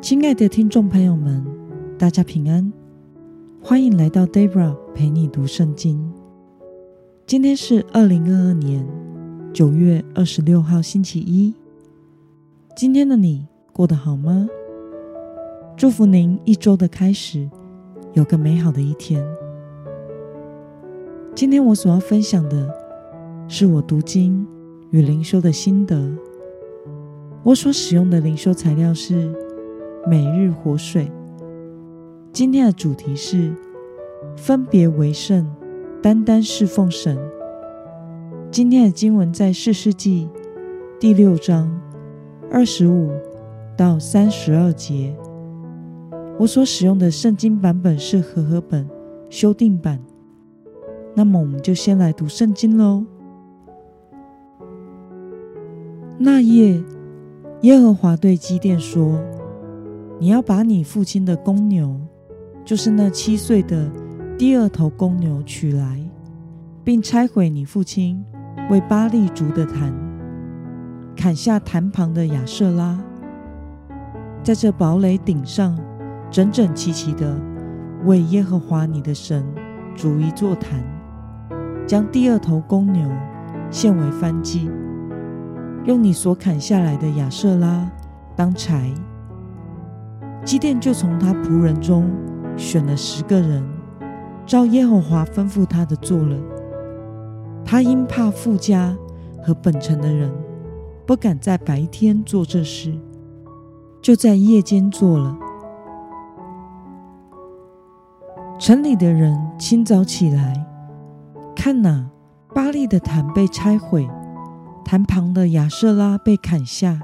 亲爱的听众朋友们，大家平安，欢迎来到 Debra 陪你读圣经。今天是二零二二年九月二十六号，星期一。今天的你过得好吗？祝福您一周的开始有个美好的一天。今天我所要分享的是我读经与灵修的心得。我所使用的灵修材料是。每日活水，今天的主题是分别为圣，单单侍奉神。今天的经文在四世纪第六章二十五到三十二节。我所使用的圣经版本是和合本修订版。那么，我们就先来读圣经喽。那夜，耶和华对基甸说。你要把你父亲的公牛，就是那七岁的第二头公牛取来，并拆毁你父亲为巴力筑的坛，砍下坛旁的亚瑟拉，在这堡垒顶上整整齐齐的为耶和华你的神筑一座坛，将第二头公牛献为燔祭，用你所砍下来的亚瑟拉当柴。基甸就从他仆人中选了十个人，照耶和华吩咐他的做了。他因怕富家和本城的人，不敢在白天做这事，就在夜间做了。城里的人清早起来，看哪，巴力的坛被拆毁，坛旁的亚瑟拉被砍下，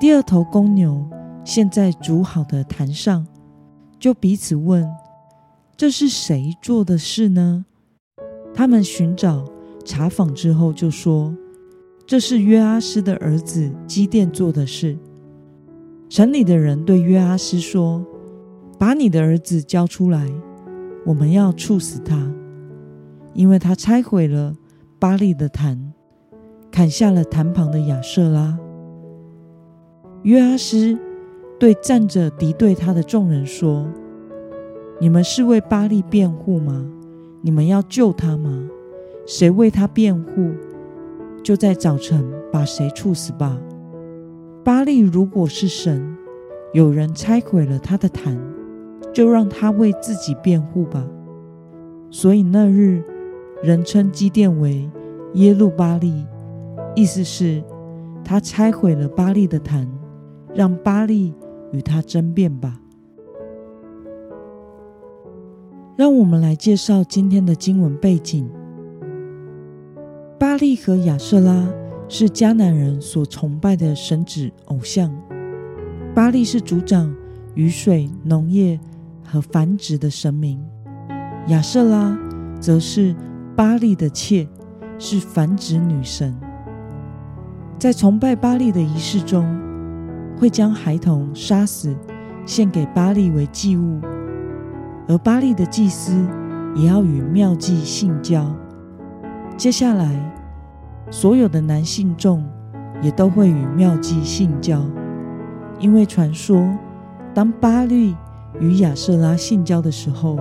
第二头公牛。现在煮好的坛上，就彼此问：“这是谁做的事呢？”他们寻找查访之后，就说：“这是约阿施的儿子基甸做的事。”城里的人对约阿施说：“把你的儿子交出来，我们要处死他，因为他拆毁了巴力的坛，砍下了坛旁的亚瑟拉。”约阿施。对站着敌对他的众人说：“你们是为巴力辩护吗？你们要救他吗？谁为他辩护，就在早晨把谁处死吧。巴力如果是神，有人拆毁了他的坛，就让他为自己辩护吧。所以那日人称基甸为耶路巴力，意思是，他拆毁了巴力的坛，让巴力。”与他争辩吧。让我们来介绍今天的经文背景。巴力和亚瑟拉是迦南人所崇拜的神祇偶像。巴力是主掌雨水、农业和繁殖的神明，亚瑟拉则是巴力的妾，是繁殖女神。在崇拜巴力的仪式中，会将孩童杀死，献给巴力为祭物，而巴力的祭司也要与妙计性交。接下来，所有的男性众也都会与妙计性交，因为传说，当巴力与亚瑟拉性交的时候，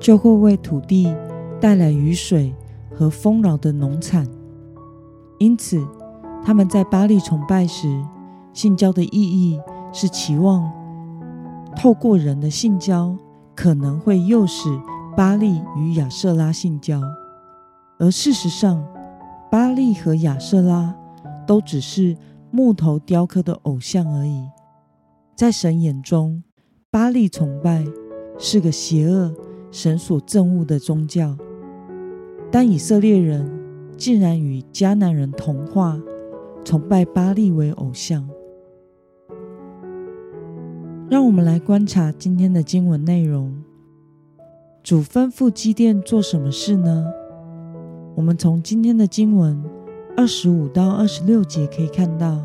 就会为土地带来雨水和丰饶的农产。因此，他们在巴力崇拜时，性交的意义是期望透过人的性交，可能会诱使巴力与亚瑟拉性交，而事实上，巴力和亚瑟拉都只是木头雕刻的偶像而已。在神眼中，巴力崇拜是个邪恶、神所憎恶的宗教，但以色列人竟然与迦南人同化，崇拜巴力为偶像。让我们来观察今天的经文内容。主吩咐基甸做什么事呢？我们从今天的经文二十五到二十六节可以看到，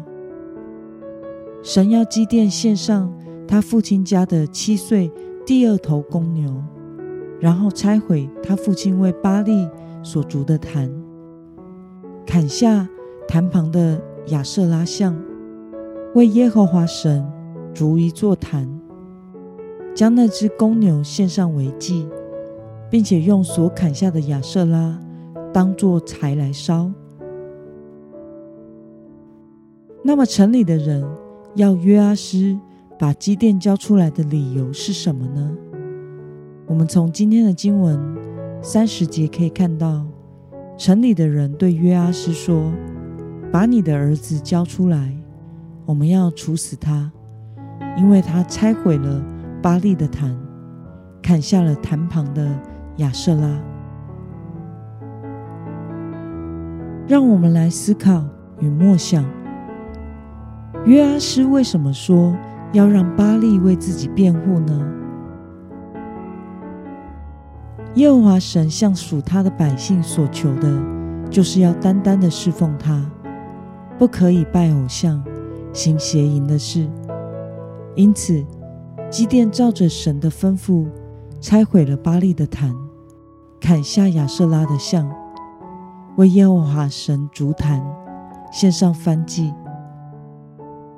神要基甸献上他父亲家的七岁第二头公牛，然后拆毁他父亲为巴力所筑的坛，砍下坛旁的亚瑟拉像，为耶和华神。筑一座坛，将那只公牛献上为祭，并且用所砍下的亚瑟拉当作柴来烧。那么城里的人要约阿施把基甸交出来的理由是什么呢？我们从今天的经文三十节可以看到，城里的人对约阿施说：“把你的儿子交出来，我们要处死他，因为他拆毁了巴力的坛，砍下了坛旁的亚舍拉。”让我们来思考与默想，约阿斯为什么说要让巴力为自己辩护呢？耶和华神向属他的百姓所求的，就是要单单的侍奉他，不可以拜偶像、行邪淫的事。因此，基甸照着神的吩咐，拆毁了巴力的坛，砍下亚瑟拉的像，为耶和华神筑坛，献上燔祭。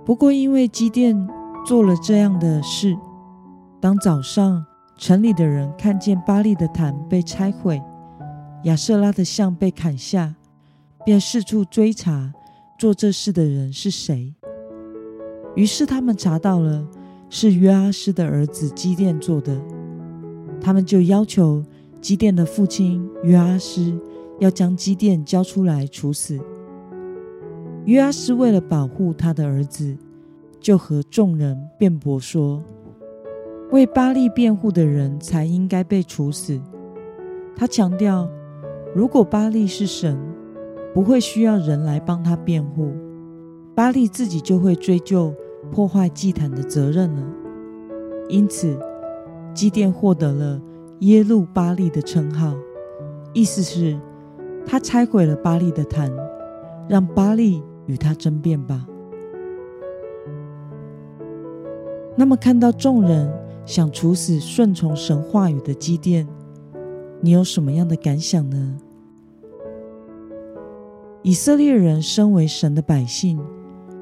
不过，因为基甸做了这样的事，当早上，城里的人看见巴力的坛被拆毁，亚瑟拉的像被砍下，便四处追查做这事的人是谁。于是他们查到了是约阿施的儿子基甸做的，他们就要求基甸的父亲约阿施要将基甸交出来处死。约阿施为了保护他的儿子，就和众人辩驳说。为巴力辩护的人才应该被处死。他强调，如果巴力是神，不会需要人来帮他辩护，巴利自己就会追究破坏祭坛的责任了。因此，基甸获得了耶路巴利的称号，意思是，他拆毁了巴利的坛，让巴利与他争辩吧。那么，看到众人。想处死顺从神话语的基甸，你有什么样的感想呢？以色列人身为神的百姓，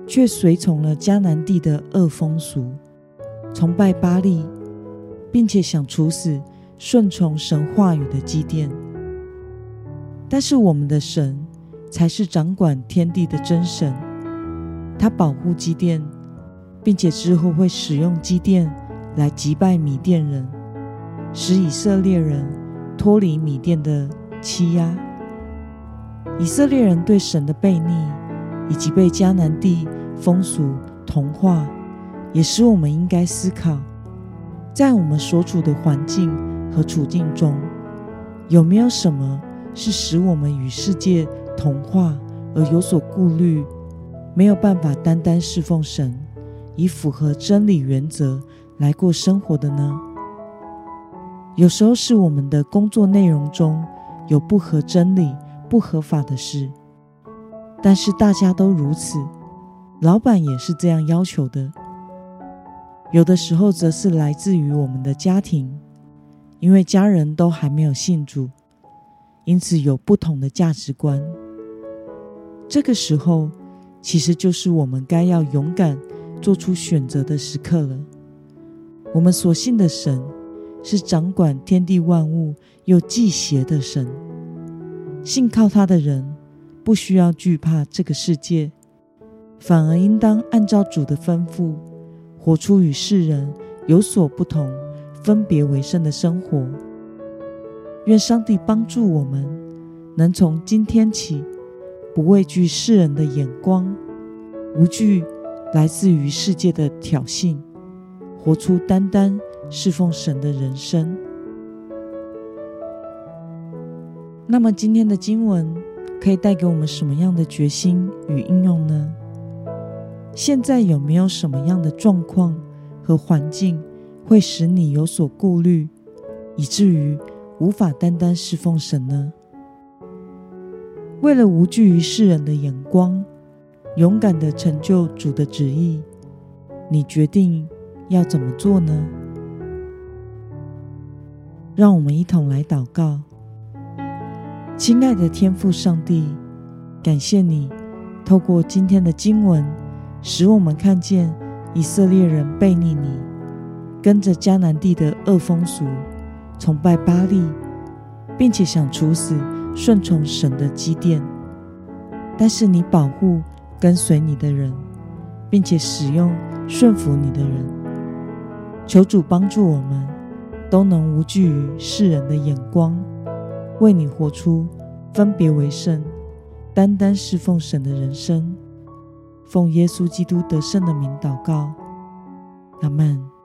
却随从了迦南地的恶风俗，崇拜巴力，并且想处死顺从神话语的基甸。但是我们的神才是掌管天地的真神，他保护基甸，并且之后会使用基甸。来击败米甸人，使以色列人脱离米甸的欺压。以色列人对神的悖逆，以及被迦南地风俗同化，也使我们应该思考，在我们所处的环境和处境中，有没有什么是使我们与世界同化而有所顾虑，没有办法单单侍奉神，以符合真理原则来过生活的呢？有时候是我们的工作内容中有不合真理、不合法的事，但是大家都如此，老板也是这样要求的。有的时候则是来自于我们的家庭，因为家人都还没有信主，因此有不同的价值观。这个时候，其实就是我们该要勇敢做出选择的时刻了。我们所信的神是掌管天地万物又忌邪的神，信靠他的人不需要惧怕这个世界，反而应当按照主的吩咐，活出与世人有所不同、分别为圣的生活。愿上帝帮助我们，能从今天起不畏惧世人的眼光，无惧来自于世界的挑衅。活出单单侍奉神的人生。那么，今天的经文可以带给我们什么样的决心与应用呢？现在有没有什么样的状况和环境会使你有所顾虑，以至于无法单单侍奉神呢？为了无惧于世人的眼光，勇敢地成就主的旨意，你决定。要怎么做呢？让我们一同来祷告。亲爱的天父上帝，感谢你透过今天的经文，使我们看见以色列人背逆你，跟着迦南地的恶风俗，崇拜巴力，并且想处死顺从神的基甸。但是你保护跟随你的人，并且使用顺服你的人。求主帮助我们，都能无惧于世人的眼光，为你活出分别为圣、单单侍奉神的人生。奉耶稣基督得胜的名祷告，阿门。